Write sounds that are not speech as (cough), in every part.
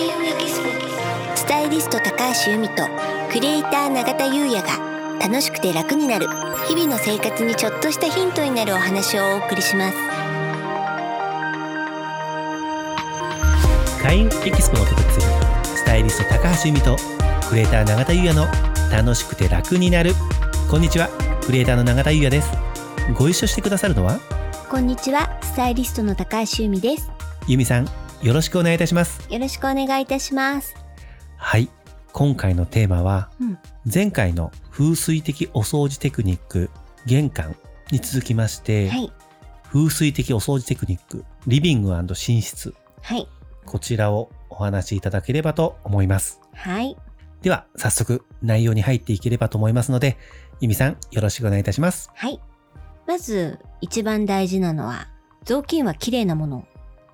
開運エキスポスタイリスト高橋由美とクリエイター永田優也が楽しくて楽になる日々の生活にちょっとしたヒントになるお話をお送りします。開運エキスポの特別スタイリスト高橋由美とクリエイター永田優也の楽しくて楽になる。こんにちはクリエイターの永田優也です。ご一緒してくださるのは？こんにちはスタイリストの高橋由美です。由美さんよろしくお願いいたします。よろしくお願いいたします。はい。今回のテーマは、うん。前回の風水的お掃除テクニック玄関に続きまして、はい。風水的お掃除テクニックリビング寝室。はい。こちらをお話しいただければと思います。はい。では早速内容に入っていければと思いますので由美さんよろしくお願いいたします。はい。まず一番大事なのは雑巾は綺麗なもの。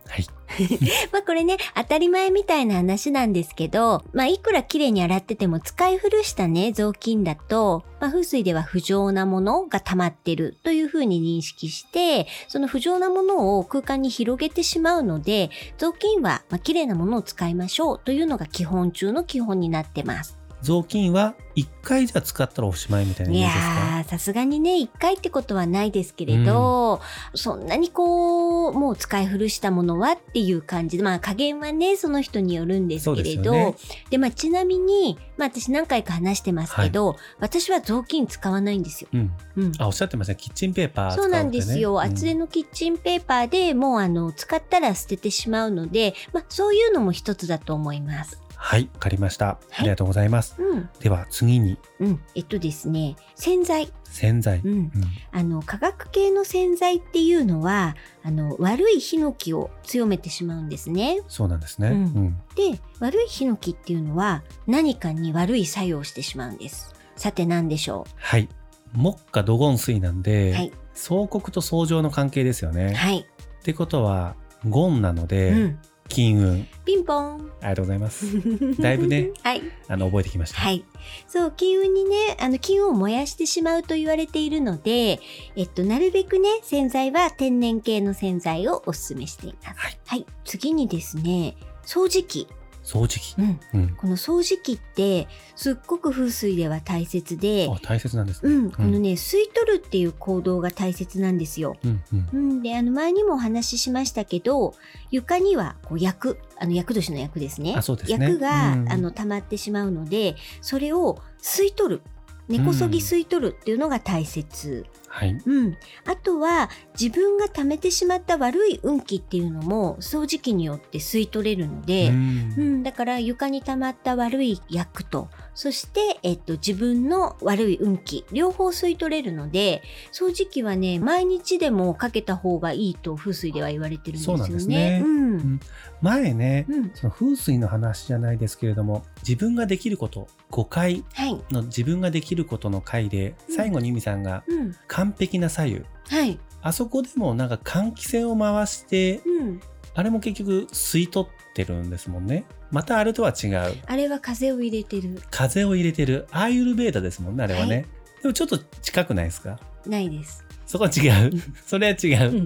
はい (laughs) まあこれね、当たり前みたいな話なんですけど、まあいくら綺麗に洗ってても使い古したね、雑巾だと、まあ風水では不浄なものが溜まってるというふうに認識して、その不浄なものを空間に広げてしまうので、雑巾はまあ綺麗なものを使いましょうというのが基本中の基本になってます。雑巾は一回じゃ使ったらおしまいみたいないイメやージですか？ー、さすがにね、一回ってことはないですけれど、そんなにこう、もう使い古したものはっていう感じで、まあ加減はね、その人によるんですけれど、でねで、まあちなみに、まあ私何回か話してますけど、私は雑巾使わないんですよ。うんうん。あおっしゃってましたねキッチンペーパー使そうなんですよ。うん厚手のキッチンペーパーでもうあの、使ったら捨ててしまうので、まあそういうのも一つだと思います。はいわかりました。ありがとうございます、うん。では次に。うん。えっとですね、洗剤。洗剤、うん。うん。あの化学系の洗剤っていうのはあの悪いヒノキを強めてしまうんですね。そうなんですね、ううん。んで悪いヒノキっていうのは何かに悪い作用をしてしまうんです。さて何でしょはい。木下土金水なんう、で、はい。相国と相乗の関係ですよね、はい、ってことはゴンなので、うん、金運ピンポン。ありがとうございますだいぶね (laughs) はいあの覚えてきました、はい。そう、金運にね、あの、金運を燃やしてしまうと言われているので、えっと、なるべくね、洗剤は天然系の洗剤をお勧めしています。はい。次にですね、掃除機。掃除機、うん。うん、この掃除機って、すっごく風水では大切で、あ大切なんですね、うん、このね、吸い取るっていう行動が大切なんですよ。うんうん。うん、で、あの、前にもお話ししましたけど、床には、こう、薬、あの、厄年の役ですね。あそうですね。薬が、うんあの、溜まってしまうので、それを吸い取る。根こそぎ吸い取るっていうのが大切。はいうん。あとは、自分が溜めてしまった悪い運気っていうのも、掃除機によって吸い取れるので、うんうん、だから床に溜まった悪い薬と、そして、えっと、自分の悪い運気、両方吸い取れるので、掃除機はね、毎日でもかけた方がいいと風水では言われてるんですよね。そうなんですねうん。前ね、うん。その風水の話じゃないですけれども自分ができること5回はい。の自分ができることの回でうん最後に由美さんがうん。完璧な左右はい。あそこでもなんか換気扇を回してうん。あれも結局吸い取ってるんですもんねまたあれとは違うあれは風を入れてる。風を入れてるアーユルベーダですもんねあれはね、はいでもちょっと近くないですか？ないです。そこは違う (laughs) それは違う、うん。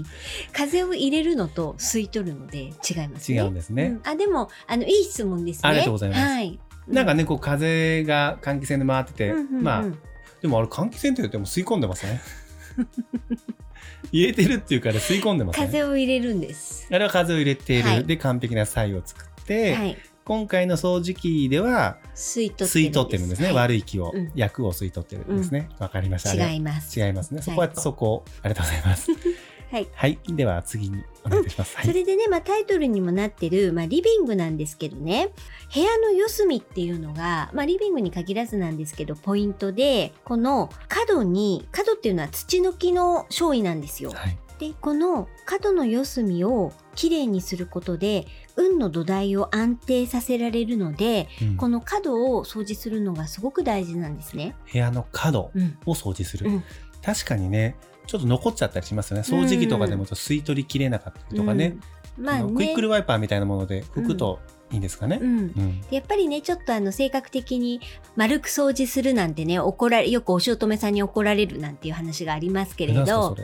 風を入れるのと吸い取るので違いますね。違うんですね、うんあ、でも、あの、いい質問ですね。ありがとうございますはい。なんかねこう風が換気扇で回ってて、うんうんうんまあでもあれ換気扇って言っても吸い込んでますね (laughs) 入れてるっていうから吸い込んでますね。風を入れるんです。あれは風を入れている、はい。で完璧な左右を作って、はい。今回の掃除機では吸い取ってるんです。ね、はい。悪い気を、うん。薬を吸い取ってるんですね。わ、かりました。違います。違いますね。そこはそこありがとうございますはい。はい。では次にお願いします、はい。それでね、まあ、タイトルにもなってる、まあ、リビングなんですけどね。部屋の四隅っていうのが、まあ、リビングに限らずなんですけどポイントでこの角に角っていうのは土抜きの勝利なんですよ。はい。でこの角の四隅をきれいにすることで運の土台を安定させられるのでうん。この角を掃除するのがすごく大事なんですね。部屋の角うん。を掃除する、うん。確かにねちょっと残っちゃったりしますよね。掃除機とかでもちょっと吸い取りきれなかったりとかね、うん。まああのクイッねクルワイパーみたいなもので拭くといいんですかね、うん。うん。やっぱりね、ちょっとあの、性格的に丸く掃除するなんてね、怒られ、よくお姑さんに怒られるなんていう話がありますけれど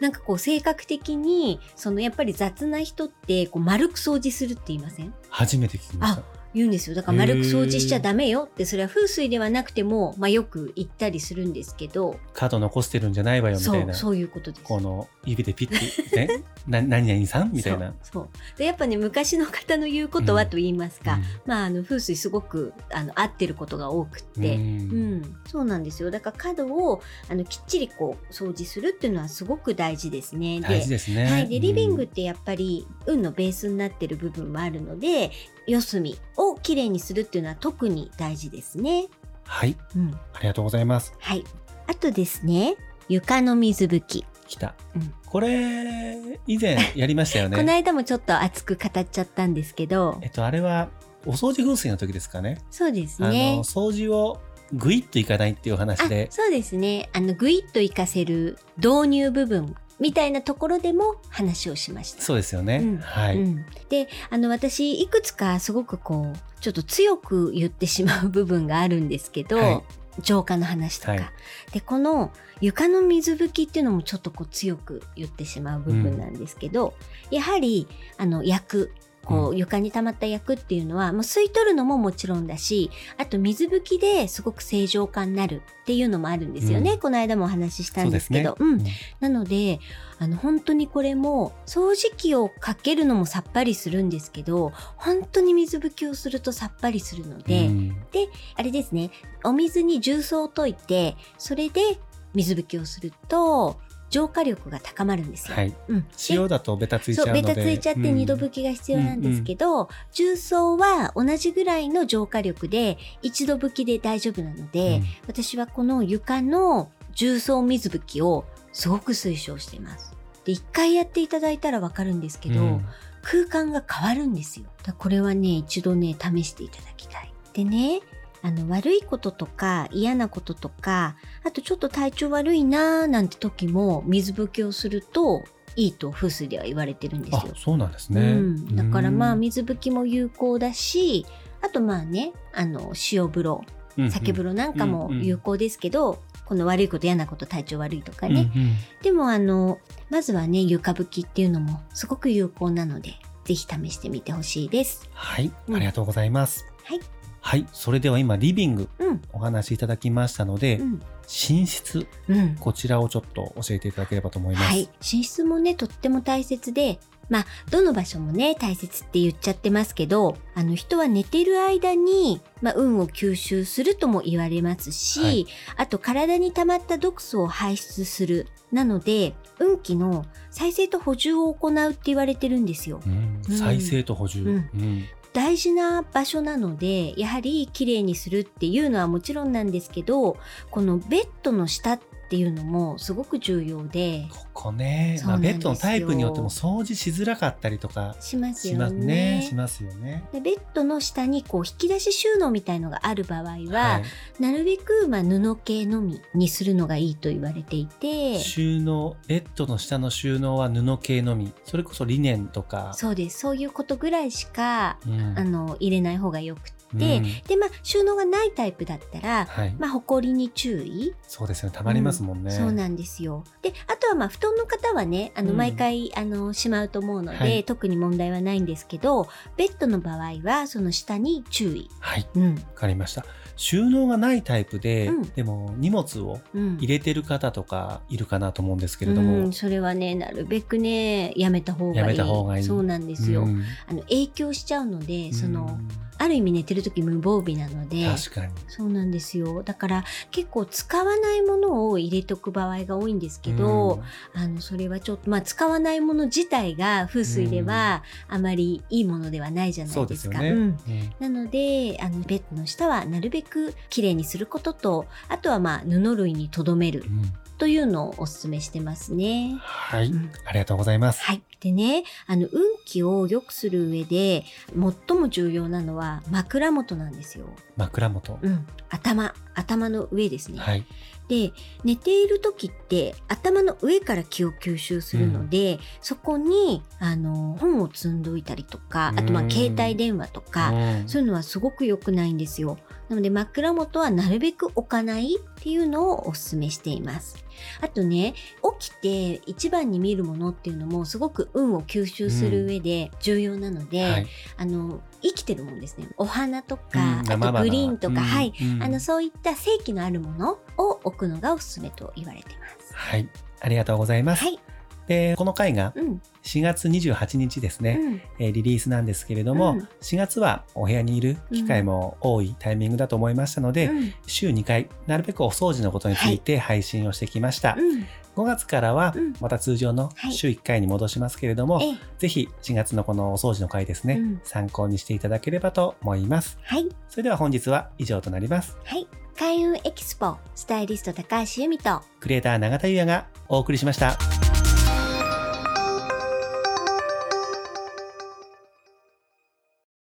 なんかこう、性格的に、そのやっぱり雑な人って、こう、丸く掃除するって言いません？初めて聞きました言うんですよ。だから丸く掃除しちゃダメよって、それは風水ではなくても、まあよく言ったりするんですけど、角残してるんじゃないわよみそう、たいな。そういうことです。この指でピッて、ね、(laughs) な何々さん？みたいな。そう。で、やっぱね、昔の方の言うことはと言いますか、うんまあ、あの、風水すごく、あの、合ってることが多くって、ううんん、そうなんですよ。だから角をあのきっちりこう掃除するっていうのはすごく大事ですね。大事ですね。はい、でリビングっうんてやっぱり運のベースになってる部分もあるので四隅をきれいにするっていうのは特に大事ですね。はい、うん、ありがとうございます。はい。あとですね床の水拭き、来た。うんこれ、以前やりましたよ (laughs) このね。間もちょっと熱く語っちゃったんですけどえっと、あれは、お掃除風水の時ですかね。そうですあねの、。掃除をぐいっといかないっていうお話あで、そうですねあのグイッと活かせる導入部分みたいなところでも話をしました。そうですよね。うんはい。うん、であの私いくつかすごくこうちょっと強く言ってしまう部分があるんですけど、はい浄化の話とか、はいでこの床の水拭きっていうのもちょっとこう強く言ってしまう部分なんですけど、やはりあの薬こうう床に溜まった薬っていうのは、もう吸い取るのももちろんだしあと水拭きですごく正常化になるっていうのもあるんですよね、うん。この間もお話ししたんですけど。そうですね。なのであの本当にこれも掃除機をかけるのもさっぱりするんですけど本当に水拭きをするとさっぱりするので、うん。あれですね。お水に重曹を溶いてそれで水拭きをすると浄化力が高まるんですよ。はい。うん、で塩だとベタついちゃそう。ベタついちゃってうん二度拭きが必要なんですけど、重曹は同じぐらいの浄化力で一度拭きで大丈夫なので、私はこの床の重曹水拭きをすごく推奨しています。で、一回やっていただいたらわかるんですけど、うん空間が変わるんですよ。これはね、一度ね、試していただきたい。でね、あの、悪いこととか嫌なこととか、あとちょっと体調悪いなーなんて時も水拭きをするといいと風水では言われてるんですよ。あ、そうなんですね。うん、だからまあうん水拭きも有効だし、あとまあね、あの、塩風呂、酒風呂なんかも有効ですけど、この悪いこと嫌なこと体調悪いとかね、うんうん。でもあのまずはね床拭きっていうのもすごく有効なのでぜひ試してみてほしいです。はい、うん。ありがとうございます。はいはい、それでは今リビングうん。お話しいただきましたので、うん。寝室うん。こちらをちょっと教えていただければと思います。はい。寝室もねとっても大切でまあどの場所もね大切って言っちゃってますけどあの人は寝てる間に、まあ、運を吸収するとも言われますし、はい。あと体に溜まった毒素を排出する。なので運気の再生と補充を行うって言われてるんですよ。うん。うん。再生と補充。大事な場所なのでやはりきれいにするっていうのはもちろんなんですけどこのベッドの下っていうのもすごく重要でここね、まあベッドのタイプによっても掃除しづらかったりとかしますよね。ね。しますよね。でベッドの下にこう引き出し収納みたいのがある場合は、はいなるべくまあ布系のみにするのがいいと言われていて収納、ベッドの下の収納は布系のみ。それこそリネンとか。そうですそういうことぐらいしか、うんあの入れない方がよくって、うんでまあ収納がないタイプだったら、はい。まあ、ほこりに注意そうですよね。たまりますもんね。そうなんですよ。で、あとはまあ布団の方はね、あのうん毎回、あのしまうと思うので、はい特に問題はないんですけど、ベッドの場合はその下に注意。はい。うん、わかりました。収納がないタイプで、うんでも荷物をうん。入れてる方とかいるかなと思うんですけれども。うん、それはね、なるべくね、やめた方がいい。やめた方がいいそうなんですよ。うんあの影響しちゃうので、その、うんある意味寝てる時無防備なので、確かに。そうなんですよ。だから結構使わないものを入れとく場合が多いんですけど、あのそれはちょっとまあ使わないもの自体が風水ではあまりいいものではないじゃないですすよね。うん。うん。なのであのベッドの下はなるべくきれいにすることとあとはまあ布類にとどめる。うんというのをお勧めしてますね。はい、うんありがとうございます。はい。でね、あの、運気を良くする上で、最も重要なのは枕元なんですよ。枕元。うん。頭。頭の上ですね。はい。で寝ている時って頭の上から気を吸収するので、そこにあの本を積んどいたりとかあとまあうん携帯電話とか、うんそういうのはすごく良くないんですよ。なので枕元はなるべく置かないっていうのをお勧めしています。あとね、起きて一番に見るものっていうのもすごく運を吸収する上で重要なので、はい。あの、生きてるもんですね。お花とか、うんあとグリーンとか、うんはい。うんあの、そういった正気のあるものを置くのがおすすめと言われてます。はい。ありがとうございます。はい。で、この回がうん。4月28日ですね、うん。えーリリースなんですけれども、うん4月はお部屋にいる機会も多いタイミングだと思いましたので、うん週2回、なるべくお掃除のことについて配信をしてきました。うん。5月からはうんまた通常のはい週1回に戻しますけれども、ええぜひ4月のこのお掃除の回ですね、うん参考にしていただければと思います。はい。それでは本日は以上となります。はい。開運エキスポ、スタイリスト高橋由美と、クリエイター永田優也がお送りしました。